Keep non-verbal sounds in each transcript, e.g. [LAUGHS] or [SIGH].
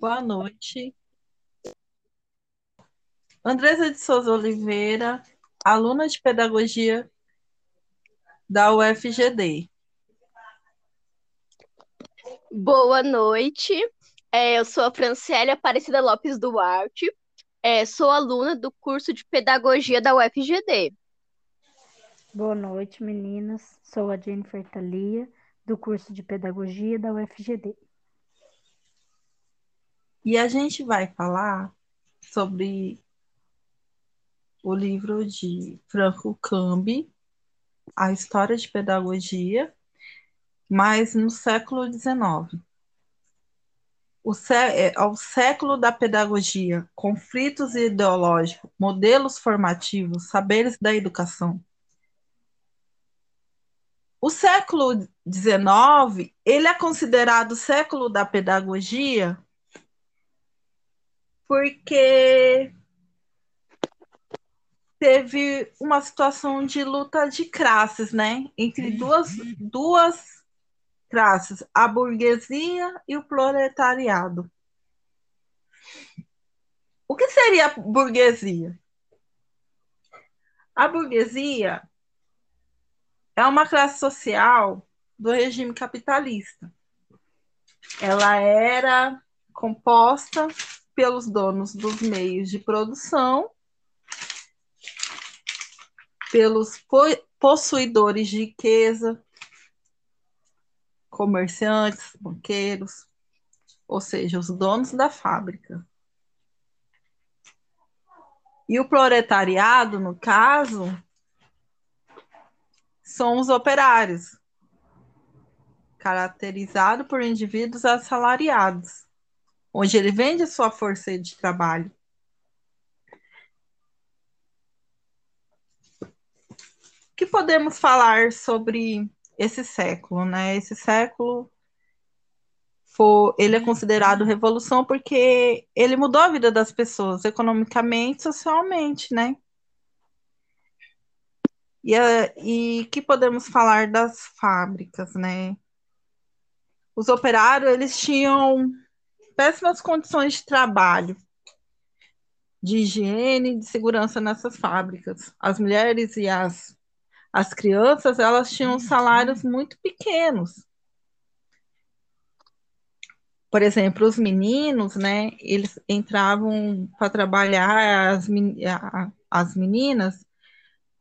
Boa noite. Andresa de Souza Oliveira, aluna de pedagogia da UFGD. Boa noite. É, eu sou a Franciele Aparecida Lopes Duarte. É, sou aluna do curso de pedagogia da UFGD. Boa noite, meninas. Sou a Jennifer Thalia, do curso de pedagogia da UFGD. E a gente vai falar sobre o livro de Franco Cambi, A História de Pedagogia, mas no século XIX. O sé ao século da pedagogia, conflitos ideológicos, modelos formativos, saberes da educação. O século XIX, ele é considerado o século da pedagogia porque teve uma situação de luta de classes, né? Entre duas, duas classes, a burguesia e o proletariado. O que seria a burguesia? A burguesia é uma classe social do regime capitalista. Ela era composta pelos donos dos meios de produção, pelos possuidores de riqueza, comerciantes, banqueiros, ou seja, os donos da fábrica. E o proletariado, no caso, são os operários, caracterizado por indivíduos assalariados onde ele vende a sua força de trabalho. O que podemos falar sobre esse século, né? Esse século foi, ele é considerado revolução porque ele mudou a vida das pessoas economicamente, socialmente, né? E, o que podemos falar das fábricas, né? Os operários, eles tinham péssimas condições de trabalho, de higiene e de segurança nessas fábricas. As mulheres e as, as crianças, elas tinham salários muito pequenos. Por exemplo, os meninos, né, eles entravam para trabalhar, as, as meninas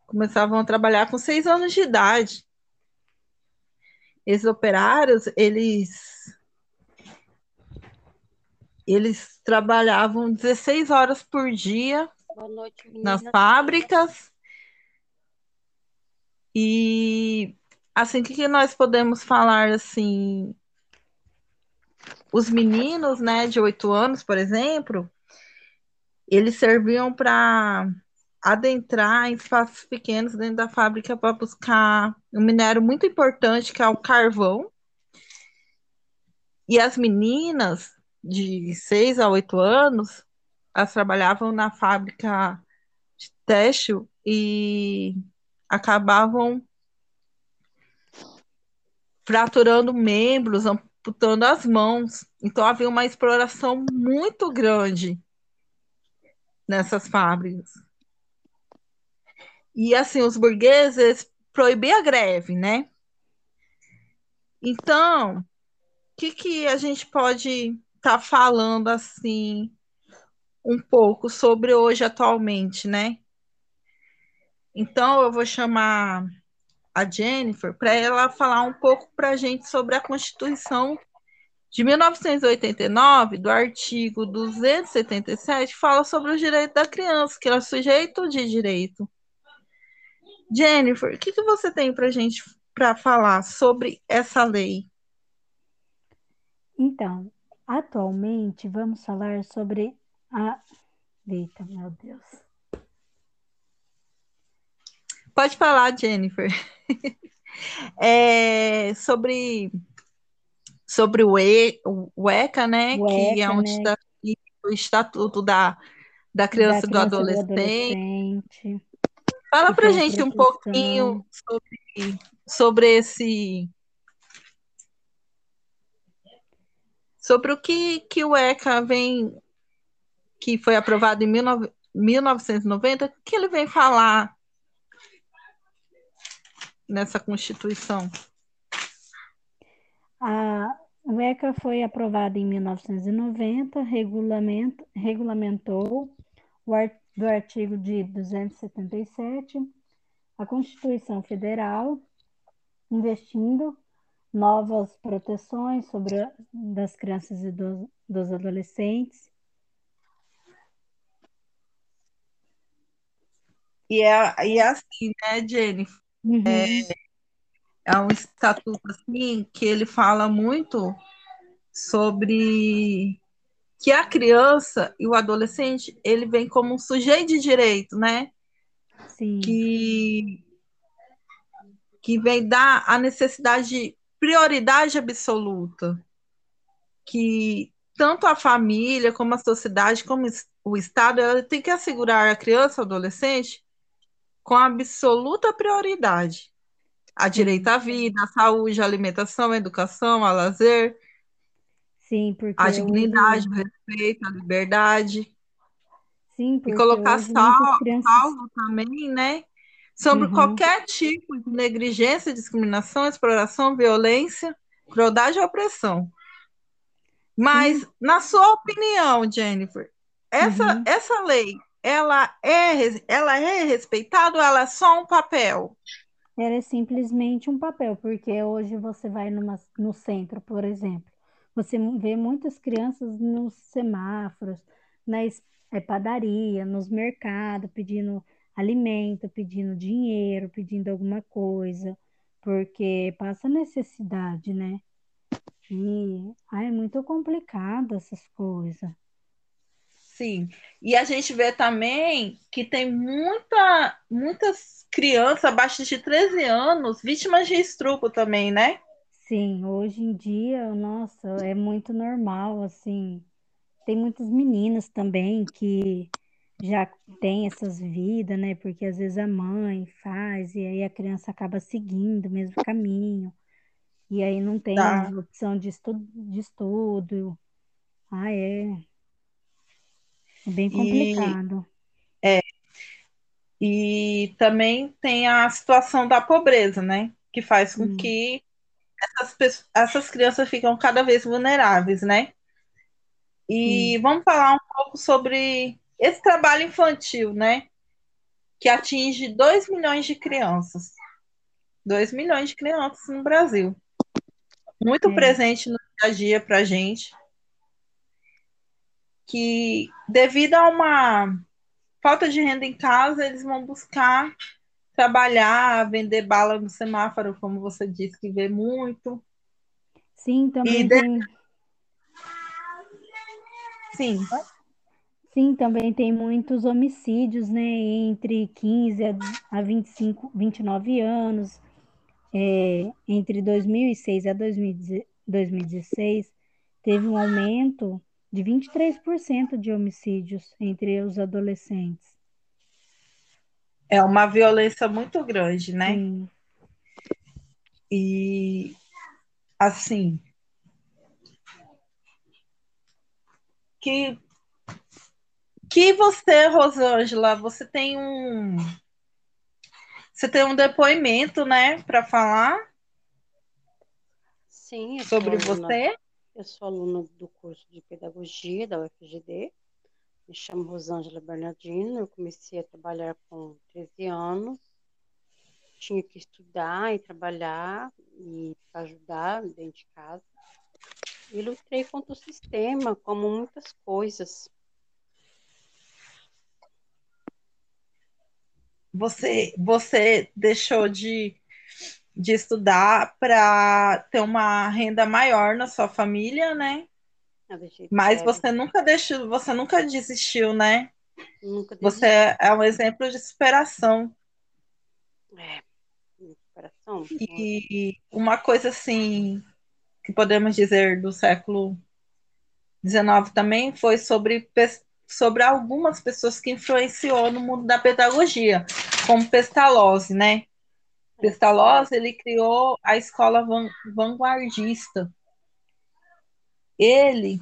começavam a trabalhar com seis anos de idade. Esses operários, eles eles trabalhavam 16 horas por dia noite, nas fábricas. E assim, o que, que nós podemos falar assim? Os meninos, né, de 8 anos, por exemplo, eles serviam para adentrar em espaços pequenos dentro da fábrica para buscar um minério muito importante que é o carvão. E as meninas, de seis a oito anos, elas trabalhavam na fábrica de têxtil e acabavam fraturando membros, amputando as mãos. Então havia uma exploração muito grande nessas fábricas. E assim, os burgueses proibiam a greve, né? Então, o que, que a gente pode tá falando assim um pouco sobre hoje atualmente, né? Então eu vou chamar a Jennifer para ela falar um pouco para a gente sobre a Constituição de 1989, do artigo 277, fala sobre o direito da criança, que ela é sujeito de direito. Jennifer, o que, que você tem para a gente para falar sobre essa lei? Então, Atualmente, vamos falar sobre a. Eita, meu Deus. Pode falar, Jennifer. [LAUGHS] é, sobre, sobre o, e, o ECA, né? O que é um né? Estatuto, o estatuto da, da criança, e do adolescente. Do adolescente. Fala para gente um pouquinho sobre, sobre esse sobre o que, que o ECA vem, que foi aprovado em 19, 1990, o que ele vem falar nessa Constituição? A, o ECA foi aprovado em 1990, regulamento, regulamentou o art, do artigo de 277 a Constituição Federal, investindo novas proteções sobre a, das crianças e dos, dos adolescentes. E é, e é assim, né, Jennifer? Uhum. É, é um estatuto assim que ele fala muito sobre que a criança e o adolescente ele vem como um sujeito de direito, né? Sim. Que que vem dar a necessidade de prioridade absoluta, que tanto a família como a sociedade como o Estado ela tem que assegurar a criança, o adolescente com absoluta prioridade a direito à vida, à saúde, à alimentação, à educação, ao lazer, Sim, porque à dignidade, ao respeito, à liberdade. Sim, porque e colocar salvo, muitas crianças... salvo também, né? Sobre Uhum. qualquer tipo de negligência, discriminação, exploração, violência, crueldade ou opressão. Mas, Sim. na sua opinião, Jennifer, essa, Uhum. essa lei, ela é, ela é respeitada ou ela é só um papel? Ela é simplesmente um papel, porque hoje você vai numa, no centro, por exemplo, você vê muitas crianças nos semáforos, na eh, padaria, nos mercados, pedindo alimento, pedindo dinheiro, pedindo alguma coisa, porque passa necessidade, né? E ai, é muito complicado essas coisas. Sim. E a gente vê também que tem muita, muitas crianças abaixo de 13 anos vítimas de estupro também, né? Sim, hoje em dia, nossa, é muito normal, assim. Tem muitas meninas também que já têm essas vidas, né? Porque às vezes a mãe faz e aí a criança acaba seguindo o mesmo caminho. E aí não tem Tá. opção de estudo, de estudo. Ah, é. É bem E, complicado. e também tem a situação da pobreza, né? Que faz com Sim, que essas, essas crianças ficam cada vez vulneráveis, né? E sim. vamos falar um pouco sobre esse trabalho infantil, né? Que atinge 2 milhões de crianças. 2 milhões de crianças no Brasil. Muito É. presente no dia a dia para a gente. Que devido a uma falta de renda em casa, eles vão buscar trabalhar, vender bala no semáforo, como você disse, que vê muito. Sim, E também de- tem, sim, sim, também tem muitos homicídios, né? Entre 15 a, a 25, 29 anos. É, entre 2006 a 2010 2016, teve um aumento de 23% de homicídios entre os adolescentes. é uma violência muito grande, né? Sim, E assim, que que você, Rosângela, você tem um você tem um depoimento, né, para falar Sim, sobre aluna, você? eu sou aluna do curso de pedagogia da UFGD. Me chamo Rosângela Bernardino. Eu comecei a trabalhar com 13 anos. Tinha que estudar e trabalhar e ajudar dentro de casa. E lutei contra o sistema, como muitas coisas. Você você deixou de de estudar para ter uma renda maior na sua família, né? Mas é, você nunca deixou, você nunca desistiu, né? nunca Você desisti. é um exemplo de superação. É, superação. E uma coisa assim que podemos dizer do século XIX também foi sobre, sobre algumas pessoas que influenciou no mundo da pedagogia, como Pestalozzi, né? Pestalozzi, ele criou a escola van- vanguardista, ele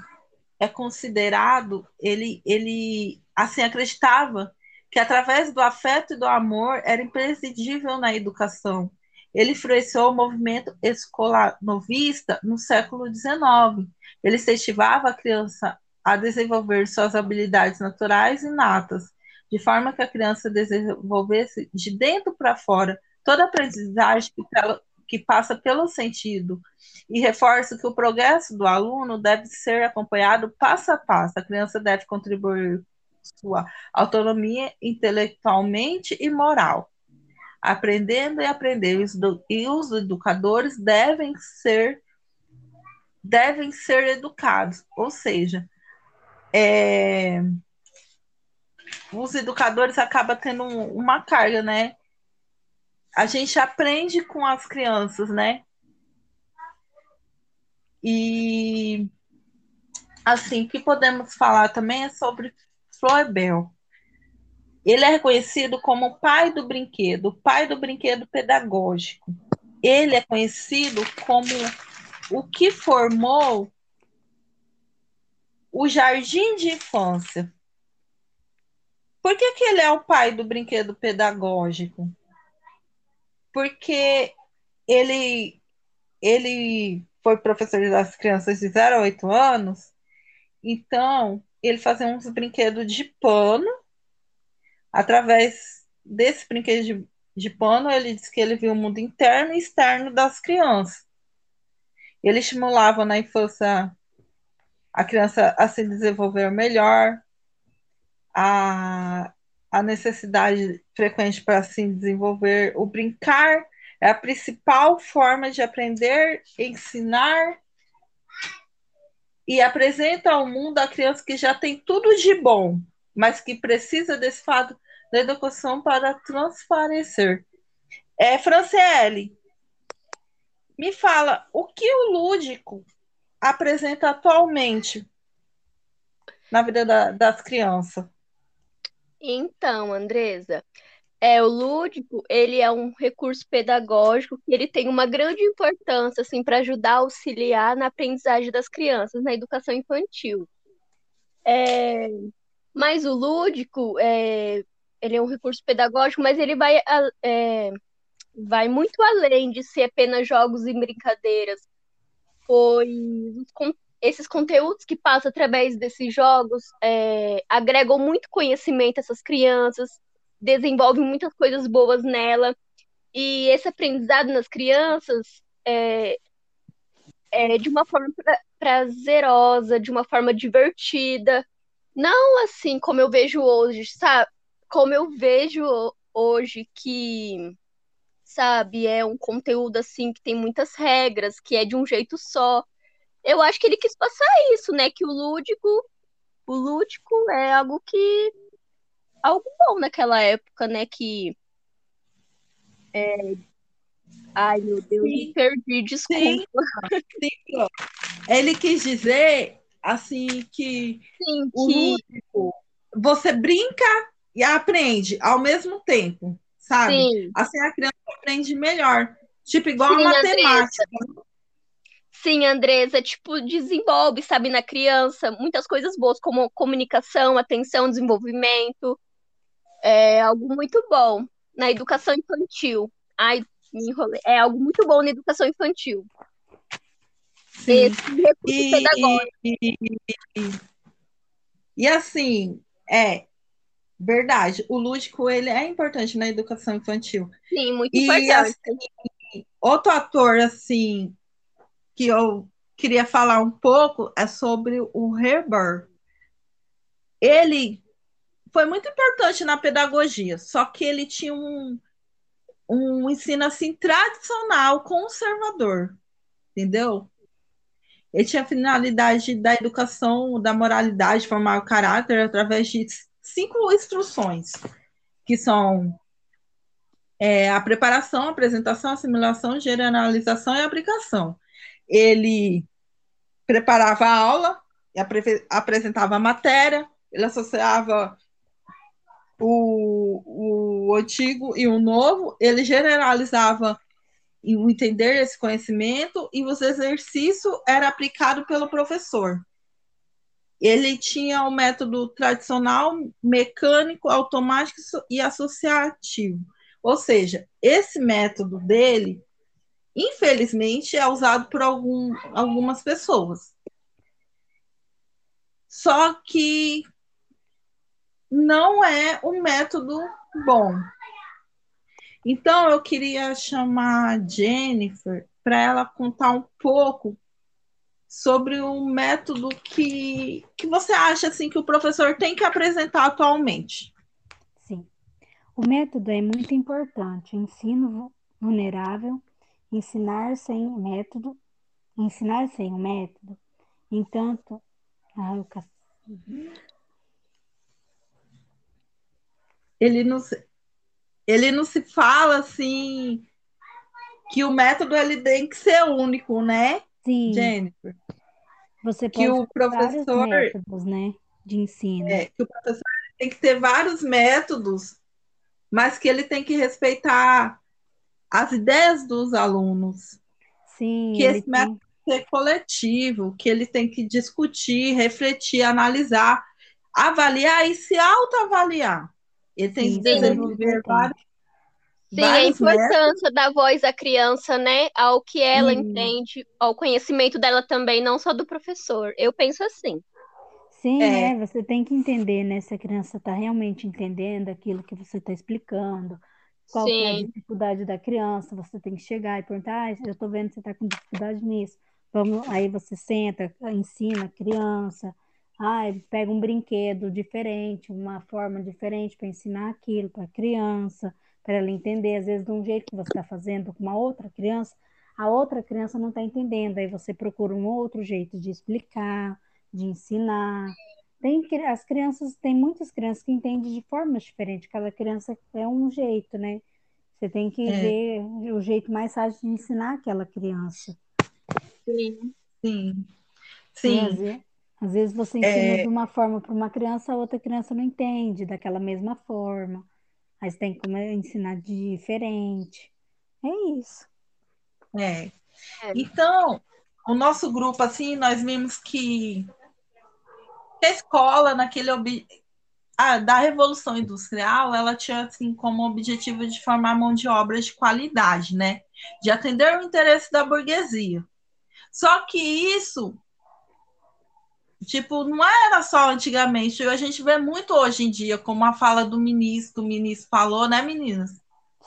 é considerado, ele, ele assim acreditava que através do afeto e do amor era imprescindível na educação. Ele influenciou o movimento escolar novista no século XIX. Ele incentivava a criança a desenvolver suas habilidades naturais e natas, de forma que a criança desenvolvesse de dentro para fora toda a aprendizagem que, que passa pelo sentido e reforça que o progresso do aluno deve ser acompanhado passo a passo. A criança deve contribuir sua autonomia intelectualmente e moral, aprendendo e aprender. E os educadores devem ser devem ser educados, ou seja, é, os educadores acabam tendo uma carga, né? A gente aprende com as crianças, né? E assim, que podemos falar também é sobre Floebel. Ele é reconhecido como o pai do brinquedo, o pai do brinquedo pedagógico. Ele é conhecido como o que formou o jardim de infância. Por que, que ele é o pai do brinquedo pedagógico? Porque ele, ele foi professor das crianças de 0 a 8 anos, então ele fazia uns brinquedos de pano. Através desse brinquedo de, de pano, ele disse que ele viu o mundo interno e externo das crianças. Ele estimulava na infância a criança a se desenvolver melhor, a, a necessidade frequente para se desenvolver, o brincar é a principal forma de aprender, ensinar e apresenta ao mundo a criança que já tem tudo de bom, mas que precisa desse fato da educação para transparecer. É, Franciele, me fala, o que o lúdico apresenta atualmente na vida da, das crianças? Então, Andresa, é, o lúdico, ele é um recurso pedagógico que ele tem uma grande importância, assim, para ajudar a auxiliar na aprendizagem das crianças, na educação infantil. É, mas o lúdico, é, ele é um recurso pedagógico, mas ele vai, é, vai muito além de ser apenas jogos e brincadeiras, pois esses conteúdos que passam através desses jogos é, agregam muito conhecimento a essas crianças, desenvolve muitas coisas boas nela. E esse aprendizado nas crianças é, é de uma forma pra, prazerosa, de uma forma divertida. Não assim como eu vejo hoje, sabe? Como eu vejo hoje que, sabe, é um conteúdo assim que tem muitas regras, que é de um jeito só. Eu acho que ele quis passar isso, né? Que o lúdico, o lúdico é algo que algo bom naquela época, né? Que. É... Ai, meu Deus, me perdi, desculpa. Sim. Sim. Ele quis dizer assim que, Sim, que... Lúdico, você brinca e aprende ao mesmo tempo, sabe? Sim. Assim a criança aprende melhor. Tipo, igual Sim, a matemática. Andressa. Sim, Andresa, tipo, desenvolve, sabe, na criança, muitas coisas boas, como comunicação, atenção, desenvolvimento é algo muito bom na educação infantil. Ai, me enrolei. É algo muito bom na educação infantil. Sim. Esse recurso e, pedagógico. E, e, e, assim, é verdade, o lúdico ele é importante na educação infantil. Sim, muito importante. Assim, outro ator, assim, que eu queria falar um pouco é sobre o Herbert. Ele foi muito importante na pedagogia, só que ele tinha um, um ensino assim tradicional, conservador, entendeu? Ele tinha a finalidade da educação, da moralidade, formar o caráter através de cinco instruções, que são é, a preparação, a apresentação, a assimilação, generalização e aplicação. Ele preparava a aula, apresentava a matéria, ele associava o, o antigo e o novo, ele generalizava o entender esse conhecimento e o exercício era aplicado pelo professor. Ele tinha o método tradicional, mecânico, automático e associativo. Ou seja, esse método dele, infelizmente, é usado por algum, algumas pessoas. Só que não é um método bom. Então, eu queria chamar a Jennifer para ela contar um pouco sobre o método que, que você acha assim que o professor tem que apresentar atualmente. Sim. O método é muito importante. Ensino vulnerável, ensinar sem método, ensinar sem o método. Entanto, ah, eu... ele não ele não se fala assim que o método ele tem que ser único, né? Sim. Jennifer. Você pode que o professor métodos, né, de ensino. É, que o professor tem que ter vários métodos, mas que ele tem que respeitar as ideias dos alunos. Sim. Que esse método tem que ser coletivo, que ele tem que discutir, refletir, analisar, avaliar e se autoavaliar. Ele tem Sim, que desenvolver vários. Sim, a importância métodos. da voz da criança, né? Ao que ela Sim. entende, ao conhecimento dela também, não só do professor. Eu penso assim. Sim, é. né? Você tem que entender, né? Se a criança está realmente entendendo aquilo que você está explicando, qual é a dificuldade da criança, você tem que chegar e perguntar, ah, eu estou vendo que você está com dificuldade nisso. Vamos, aí você senta, ensina a criança, ah, pega um brinquedo diferente, uma forma diferente para ensinar aquilo para a criança, para ela entender, às vezes de um jeito que você está fazendo com uma outra criança, a outra criança não está entendendo, aí você procura um outro jeito de explicar, de ensinar. Tem, as crianças, tem muitas crianças que entendem de formas diferentes, cada criança é um jeito, né? Você tem que é. ver o jeito mais fácil de ensinar aquela criança. Sim, sim. Sim. Às vezes você ensina é... de uma forma para uma criança, a outra criança não entende daquela mesma forma. Aí você tem que ensinar diferente. É isso. É. é. Então, o nosso grupo, assim, nós vimos que a escola, naquele ob... ah, da Revolução Industrial, ela tinha, assim, como objetivo de formar mão de obra de qualidade, né? De atender o interesse da burguesia. Só que isso Tipo, não era só antigamente, a gente vê muito hoje em dia, como a fala do ministro, o ministro falou, né, meninas?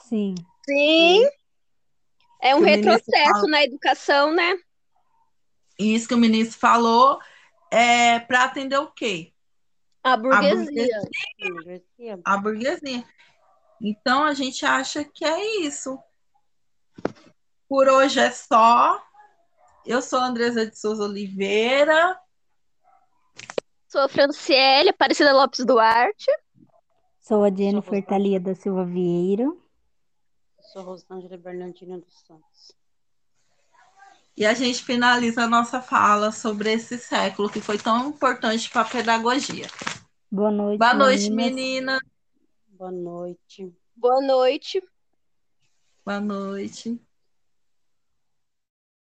Sim. Sim. É um retrocesso na educação, né? Isso que o ministro falou é para atender o quê? A burguesia. A burguesia. A burguesia. Então a gente acha que é isso. Por hoje é só. Eu sou Andresa de Souza Oliveira. Sou a Franciele Aparecida Lopes Duarte. Sou a Jennifer Thalia da Silva Vieira. Sou Rosângela Bernardina dos Santos. E a gente finaliza a nossa fala sobre esse século que foi tão importante para a pedagogia. Boa noite. Boa noite, menina. Boa noite. Boa noite. Boa noite.